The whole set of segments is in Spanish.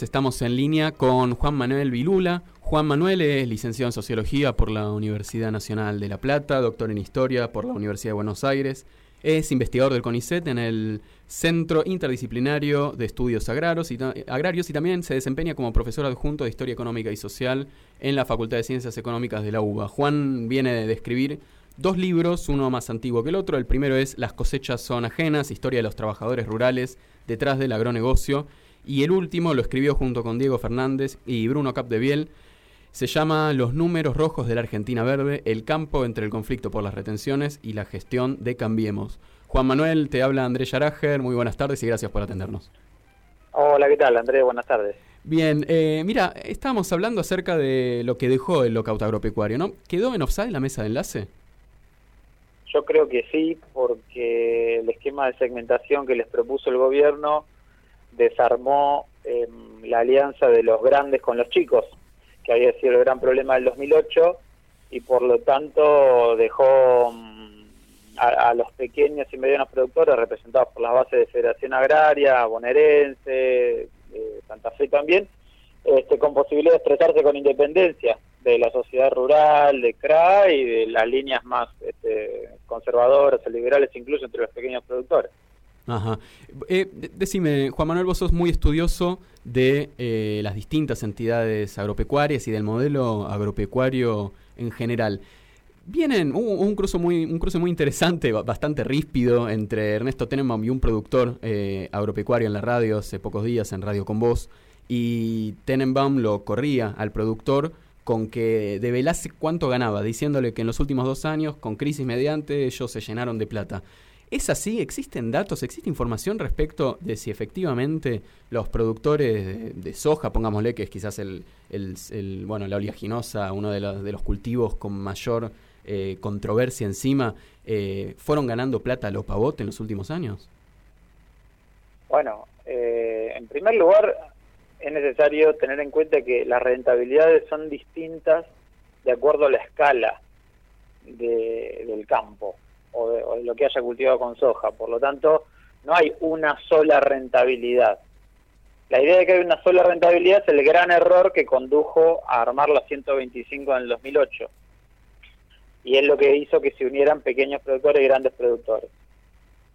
Estamos en línea con Juan Manuel Vilula. Juan Manuel es licenciado en Sociología por la Universidad Nacional de La Plata, doctor en Historia por la Universidad de Buenos Aires. Es investigador del CONICET en el Centro Interdisciplinario de Estudios Agrarios y, también se desempeña como profesor adjunto de Historia Económica y Social en la Facultad de Ciencias Económicas de la UBA. Juan viene de escribir dos libros, uno más antiguo que el otro. El primero es Las cosechas son ajenas, historia de los trabajadores rurales detrás del agronegocio y el último lo escribió junto con Diego Fernández y Bruno Capdeviel. Se llama Los números rojos de la Argentina Verde, el campo entre el conflicto por las retenciones y la gestión de Cambiemos. Juan Manuel, te habla Andrés Yarager, muy buenas tardes y gracias por atendernos. Hola, ¿qué tal Andrés? Buenas tardes. Bien, eh, mira, estábamos hablando acerca de lo que dejó el lockout agropecuario, ¿no? ¿Quedó en offside la mesa de enlace? Yo creo que sí, porque el esquema de segmentación que les propuso el gobierno desarmó em, la alianza de los grandes con los chicos, que había sido el gran problema del 2008, y por lo tanto dejó mm, a, los pequeños y medianos productores representados por las bases de Federación Agraria, Bonaerense, eh, Santa Fe también, este, con posibilidad de expresarse con independencia de la sociedad rural, de CRA y de las líneas más este, conservadoras o liberales, incluso entre los pequeños productores. Ajá. Eh, decime, Juan Manuel, vos sos muy estudioso de eh, las distintas entidades agropecuarias y del modelo agropecuario en general. Vienen un, un, cruce muy, un cruce muy interesante, bastante ríspido, entre Ernesto Tenenbaum y un productor eh, agropecuario en la radio hace pocos días, en Radio con Vos, y Tenenbaum lo corría al productor con que develase cuánto ganaba, diciéndole que en los últimos dos años, con crisis mediante, ellos se llenaron de plata. ¿Es así? ¿Existen datos? ¿Existe información respecto de si efectivamente los productores de, soja, pongámosle que es quizás el, bueno, la oleaginosa, uno de los, de los cultivos con mayor eh, controversia encima, eh, fueron ganando plata a los pavotes en los últimos años? Bueno, eh, en primer lugar, es necesario tener en cuenta que las rentabilidades son distintas de acuerdo a la escala del campo o de, lo que haya cultivado con soja. Por lo tanto, no hay una sola rentabilidad. La idea de que hay una sola rentabilidad es el gran error que condujo a armar la 125 en el 2008. Y es lo que hizo que se unieran pequeños productores y grandes productores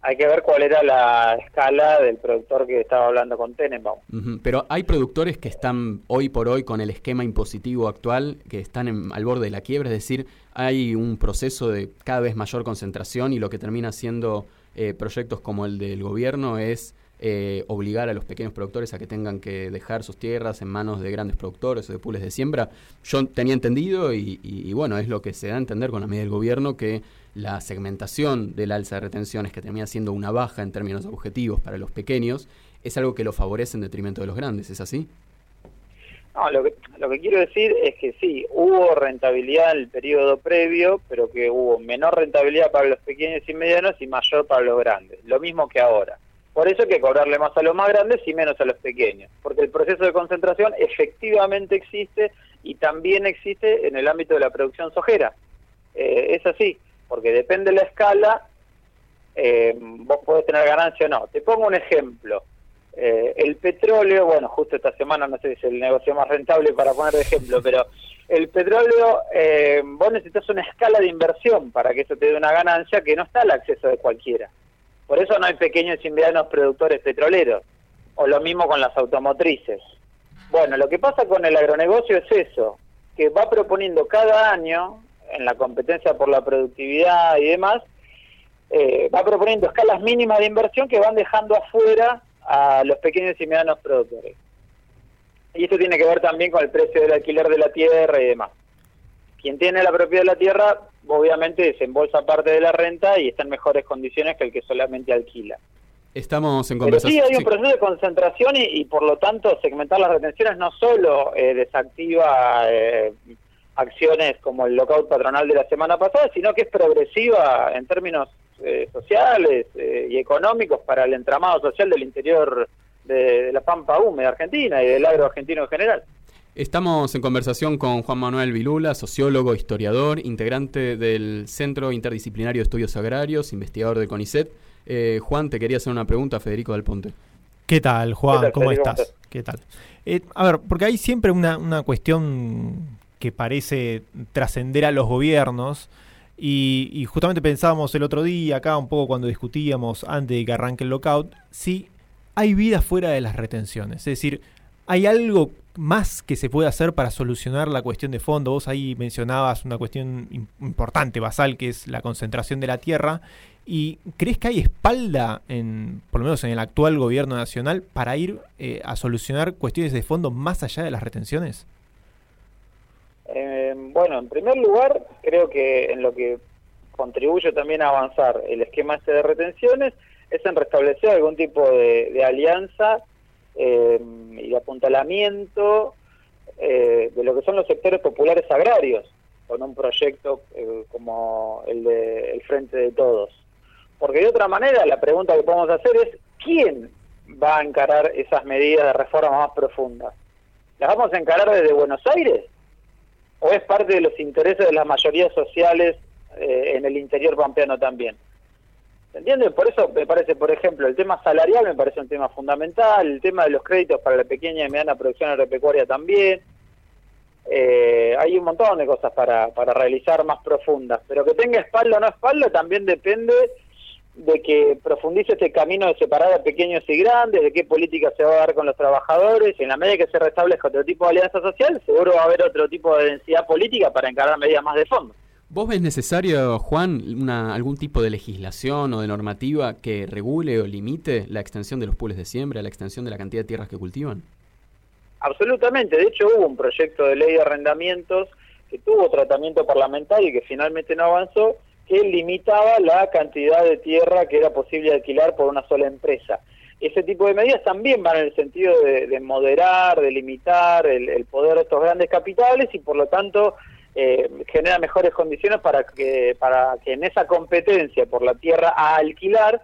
hay que ver cuál era la escala del productor que estaba hablando con Tenenbaum. Pero hay productores que están hoy por hoy con el esquema impositivo actual, que están al borde de la quiebra, es decir, hay un proceso de cada vez mayor concentración y lo que termina siendo eh, proyectos como el del gobierno es eh, obligar a los pequeños productores a que tengan que dejar sus tierras en manos de grandes productores o de pools de siembra. Yo tenía entendido y, bueno, es lo que se da a entender con la medida del gobierno que la segmentación del alza de retenciones que termina siendo una baja en términos objetivos para los pequeños es algo que lo favorece en detrimento de los grandes, ¿es así? No, lo que, lo que quiero decir es que sí, hubo rentabilidad en el periodo previo, pero que hubo menor rentabilidad para los pequeños y medianos y mayor para los grandes, lo mismo que ahora. Por eso hay que cobrarle más a los más grandes y menos a los pequeños, porque el proceso de concentración efectivamente existe y también existe en el ámbito de la producción sojera. Eh, es así, porque depende de la escala, eh, vos podés tener ganancia o no. Te pongo un ejemplo. Eh, el petróleo, bueno, justo esta semana no sé si es el negocio más rentable para poner de ejemplo, pero el petróleo, vos necesitas una escala de inversión para que eso te dé una ganancia que no está al acceso de cualquiera. Por eso no hay pequeños y medianos productores petroleros, o lo mismo con las automotrices. Bueno, lo que pasa con el agronegocio es eso, que va proponiendo cada año, en la competencia por la productividad y demás, eh, va proponiendo escalas mínimas de inversión que van dejando afuera a los pequeños y medianos productores. Y esto tiene que ver también con el precio del alquiler de la tierra y demás. Quien tiene la propiedad de la tierra obviamente desembolsa parte de la renta y está en mejores condiciones que el que solamente alquila. Estamos en conversación. sí, hay un proceso de concentración y, por lo tanto segmentar las retenciones no solo eh, desactiva eh, acciones como el lockout patronal de la semana pasada, sino que es progresiva en términos eh, sociales y económicos para el entramado social del interior de, la pampa húmeda argentina y del agro argentino en general. Estamos en conversación con Juan Manuel Vilula, sociólogo, historiador, integrante del Centro Interdisciplinario de Estudios Agrarios, investigador del CONICET. Eh, Juan, te quería hacer una pregunta, Federico Del Ponte. ¿Qué tal, Juan? ¿Cómo estás? ¿Qué tal? Eh, a ver, porque hay siempre una, una cuestión que parece trascender a los gobiernos. Y, justamente pensábamos el otro día, acá un poco cuando discutíamos antes de que arranque el lockout, si hay vida fuera de las retenciones. Es decir, ¿hay algo más que se puede hacer para solucionar la cuestión de fondo? Vos ahí mencionabas una cuestión importante, basal, que es la concentración de la tierra. ¿Y crees que hay espalda, en, por lo menos en el actual gobierno nacional, para ir eh, a solucionar cuestiones de fondo más allá de las retenciones? Eh, bueno, en primer lugar, creo que en lo que contribuye también a avanzar el esquema este de retenciones es en restablecer algún tipo de, alianza eh, y de apuntalamiento de lo que son los sectores populares agrarios, con un proyecto como el de el Frente de Todos. Porque de otra manera la pregunta que podemos hacer es, ¿quién va a encarar esas medidas de reforma más profundas? ¿Las vamos a encarar desde Buenos Aires? ¿O es parte de los intereses de las mayorías sociales eh, en el interior pampeano también? ¿Se entiende? Por eso me parece, por ejemplo, el tema salarial me parece un tema fundamental, el tema de los créditos para la pequeña y mediana producción agropecuaria también. Eh, hay un montón de cosas para, para realizar más profundas, pero que tenga espalda o no espalda también depende de que profundice este camino de separar a pequeños y grandes, de qué política se va a dar con los trabajadores, y en la medida que se restablezca otro tipo de alianza social, seguro va a haber otro tipo de densidad política para encarar medidas más de fondo. ¿Vos ves necesario, Juan, algún tipo de legislación o de normativa que regule o limite la extensión de los pools de siembra, la extensión de la cantidad de tierras que cultivan? Absolutamente, de hecho hubo un proyecto de ley de arrendamientos que tuvo tratamiento parlamentario y que finalmente no avanzó, que limitaba la cantidad de tierra que era posible alquilar por una sola empresa. Ese tipo de medidas también van en el sentido de, moderar, de limitar el, poder de estos grandes capitales y por lo tanto eh, genera mejores condiciones para que, para que en esa competencia por la tierra a alquilar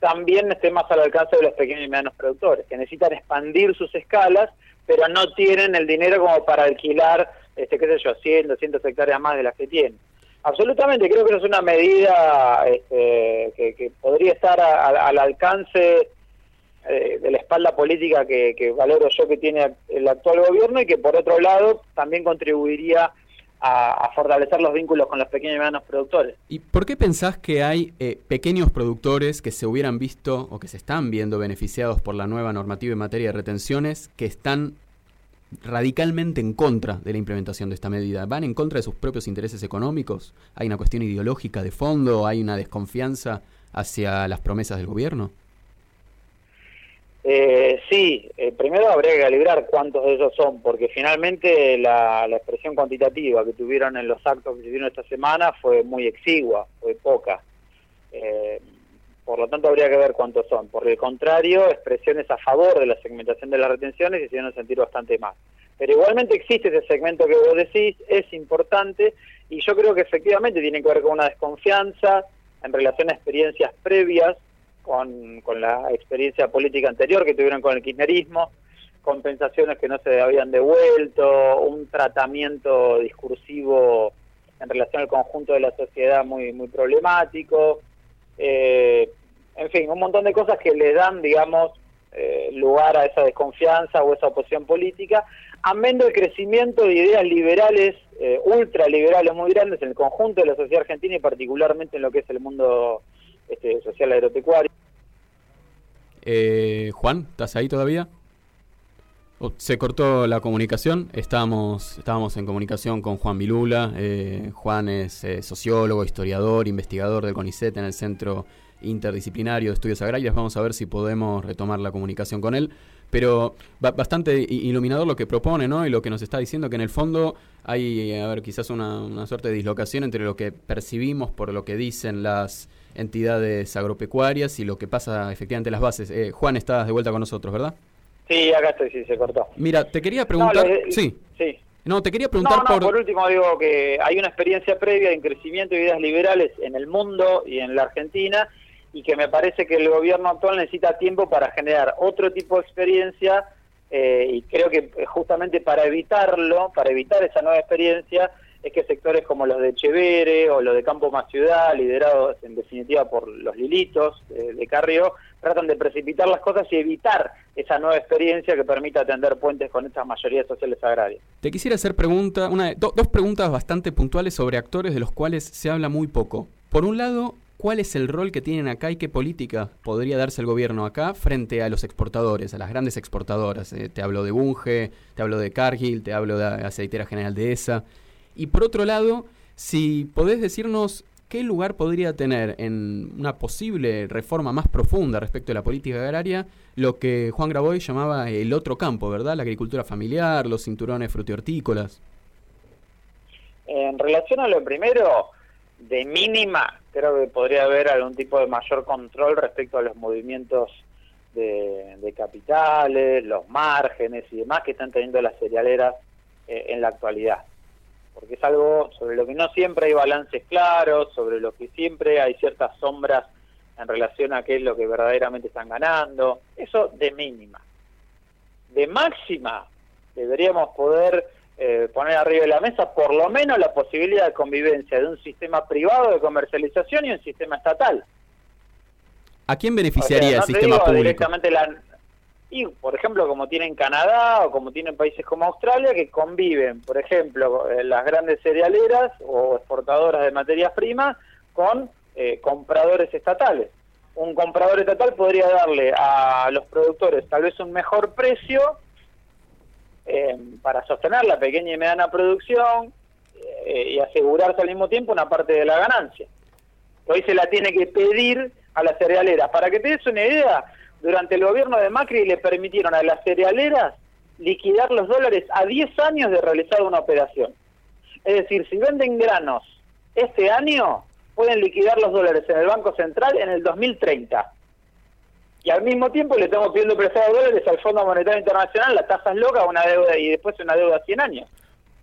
también esté más al alcance de los pequeños y medianos productores, que necesitan expandir sus escalas, pero no tienen el dinero como para alquilar, este, qué sé yo, 100, 200 hectáreas más de las que tienen. Absolutamente, creo que es una medida este, que, podría estar al alcance eh, de la espalda política que, valoro yo que tiene el actual gobierno y que por otro lado también contribuiría a, fortalecer los vínculos con los pequeños y medianos productores. ¿Y por qué pensás que hay eh, pequeños productores que se hubieran visto o que se están viendo beneficiados por la nueva normativa en materia de retenciones que están radicalmente en contra de la implementación de esta medida. ¿Van en contra de sus propios intereses económicos? ¿Hay una cuestión ideológica de fondo? ¿Hay una desconfianza hacia las promesas del gobierno? Eh, sí, eh, primero habría que calibrar cuántos de ellos son, porque finalmente la, expresión cuantitativa que tuvieron en los actos que se hicieron esta semana fue muy exigua, fue poca. Eh, por lo tanto habría que ver cuántos son. Por el contrario, expresiones a favor de la segmentación de las retenciones hicieron sentir bastante más. Pero igualmente existe ese segmento que vos decís, es importante y yo creo que efectivamente tiene que ver con una desconfianza en relación a experiencias previas, con, con la experiencia política anterior que tuvieron con el kirchnerismo, compensaciones que no se habían devuelto, un tratamiento discursivo en relación al conjunto de la sociedad muy, muy problemático. Eh, en fin, un montón de cosas que le dan, digamos, eh, lugar a esa desconfianza o esa oposición política, amén del crecimiento de ideas liberales, eh, ultraliberales muy grandes en el conjunto de la sociedad argentina y particularmente en lo que es el mundo este, social agropecuario. Eh, Juan, ¿estás ahí todavía? Oh, se cortó la comunicación, estábamos, estábamos en comunicación con Juan Vilula, eh, Juan es sociólogo, historiador, investigador del CONICET en el Centro interdisciplinario de estudios agrarios. Vamos a ver si podemos retomar la comunicación con él. Pero bastante iluminador lo que propone, ¿no? Y lo que nos está diciendo que en el fondo hay, a ver, quizás una, suerte de dislocación entre lo que percibimos por lo que dicen las entidades agropecuarias y lo que pasa efectivamente en las bases. Eh, Juan, estás de vuelta con nosotros, ¿verdad? Sí, acá estoy, sí, se cortó. Mira, te quería preguntar... sí. Sí. No, te quería preguntar por... por último digo que hay una experiencia previa en crecimiento de ideas liberales en el mundo y en la Argentina y que me parece que el gobierno actual necesita tiempo para generar otro tipo de experiencia eh, y creo que justamente para evitarlo, para evitar esa nueva experiencia, es que sectores como los de Chevere o los de Campo Más Ciudad, liderados en definitiva por los Lilitos de, de Carrió, tratan de precipitar las cosas y evitar esa nueva experiencia que permita atender puentes con estas mayorías sociales agrarias. Te quisiera hacer pregunta, una, dos preguntas bastante puntuales sobre actores de los cuales se habla muy poco. Por un lado, ¿cuál es el rol que tienen acá y qué política podría darse el gobierno acá frente a los exportadores, a las grandes exportadoras? Eh, te hablo de Bunge, te hablo de Cargill, te hablo de Aceitera General de ESA. Y por otro lado, si podés decirnos ¿qué lugar podría tener en una posible reforma más profunda respecto a la política agraria lo que Juan Graboy llamaba el otro campo, ¿verdad? La agricultura familiar, los cinturones frutihortícolas. En relación a lo primero, de mínima, creo que podría haber algún tipo de mayor control respecto a los movimientos de, capitales, los márgenes y demás que están teniendo las cerealeras eh, en la actualidad porque es algo sobre lo que no siempre hay balances claros, sobre lo que siempre hay ciertas sombras en relación a qué es lo que verdaderamente están ganando, eso de mínima. De máxima, deberíamos poder eh, poner arriba de la mesa por lo menos la posibilidad de convivencia de un sistema privado de comercialización y un sistema estatal. ¿A quién beneficiaría el sistema público? Directamente la, y, por ejemplo, como tienen Canadá o como tienen países como Australia, que conviven, por ejemplo, eh, las grandes cerealeras o exportadoras de materias primas con eh, compradores estatales. Un comprador estatal podría darle a los productores tal vez un mejor precio eh, para sostener la pequeña y mediana producción y asegurarse al mismo tiempo una parte de la ganancia. Hoy se la tiene que pedir a las cerealeras. Para que te des una idea, durante el gobierno de Macri le permitieron a las cerealeras liquidar los dólares a 10 años de realizar una operación. Es decir, si venden granos este año, pueden liquidar los dólares en el Banco Central en el 2030. Y al mismo tiempo le estamos pidiendo prestado dólares al Fondo Monetario Internacional, la tasa es loca, una deuda y después una deuda a 100 años.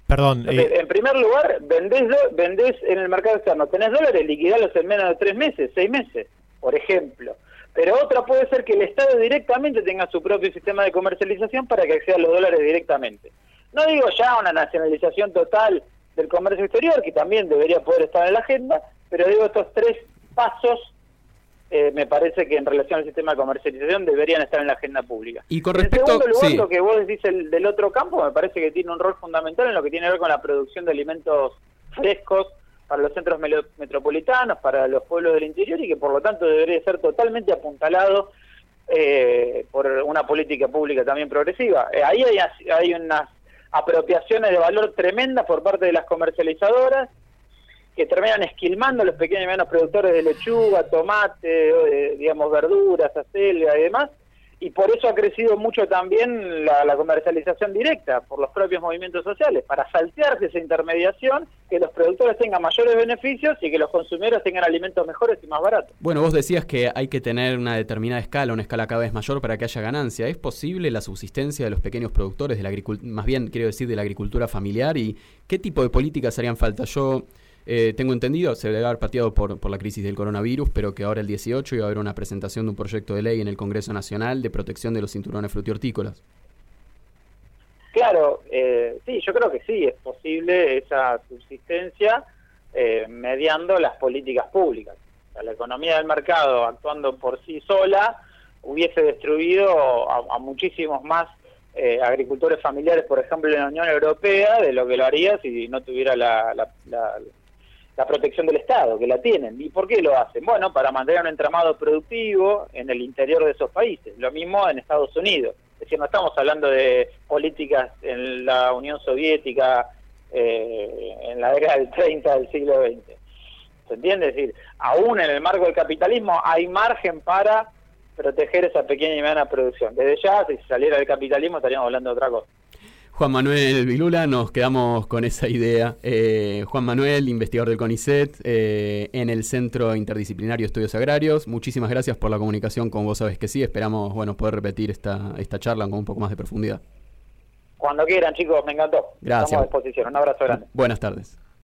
Perdón. Eh, en primer lugar, vendés, vendés en el mercado externo, tenés dólares, liquidarlos en menos de tres meses, seis meses, por ejemplo. Pero otra puede ser que el Estado directamente tenga su propio sistema de comercialización para que acceda a los dólares directamente. No digo ya una nacionalización total del comercio exterior, que también debería poder estar en la agenda, pero digo estos tres pasos eh, me parece que en relación al sistema de comercialización deberían estar en la agenda pública. Y con respecto, en segundo lugar, lo que vos decís el, del otro campo me parece que tiene un rol fundamental en lo que tiene que ver con la producción de alimentos frescos para los centros metropolitanos, para los pueblos del interior y que por lo tanto debería ser totalmente apuntalado eh, por una política pública también progresiva. Eh, ahí hay, hay unas apropiaciones de valor tremendas por parte de las comercializadoras que terminan esquilmando a los pequeños y medianos productores de lechuga, tomate, eh, digamos verduras, acelga y demás, y por eso ha crecido mucho también la, comercialización directa por los propios movimientos sociales, para saltearse esa intermediación, que los productores tengan mayores beneficios y que los consumidores tengan alimentos mejores y más baratos. Bueno, vos decías que hay que tener una determinada escala, una escala cada vez mayor para que haya ganancia. ¿Es posible la subsistencia de los pequeños productores, de la más bien quiero decir de la agricultura familiar? ¿Y qué tipo de políticas harían falta? Yo eh, tengo entendido, se debe haber pateado por, por la crisis del coronavirus, pero que ahora el 18 iba a haber una presentación de un proyecto de ley en el Congreso Nacional de protección de los cinturones frutihortícolas. Claro, eh, sí, yo creo que sí, es posible esa subsistencia eh, mediando las políticas públicas. la economía del mercado actuando por sí sola hubiese destruido a, muchísimos más eh, agricultores familiares, por ejemplo, en la Unión Europea, de lo que lo haría si no tuviera la, la protección del Estado, que la tienen. ¿Y por qué lo hacen? Bueno, para mantener un entramado productivo en el interior de esos países. Lo mismo en Estados Unidos. Es decir, no estamos hablando de políticas en la Unión Soviética eh, en la década del 30 del siglo XX. ¿Se entiende? Es decir, aún en el marco del capitalismo hay margen para proteger esa pequeña y mediana producción. Desde ya, si saliera del capitalismo estaríamos hablando de otra cosa. Juan Manuel Vilula, nos quedamos con esa idea. Eh, Juan Manuel, investigador del CONICET eh, en el Centro Interdisciplinario de Estudios Agrarios. Muchísimas gracias por la comunicación con vos, sabes que sí. Esperamos bueno, poder repetir esta, esta charla con un poco más de profundidad. Cuando quieran, chicos, me encantó. Gracias. Estamos a disposición. Un abrazo grande. Buenas tardes.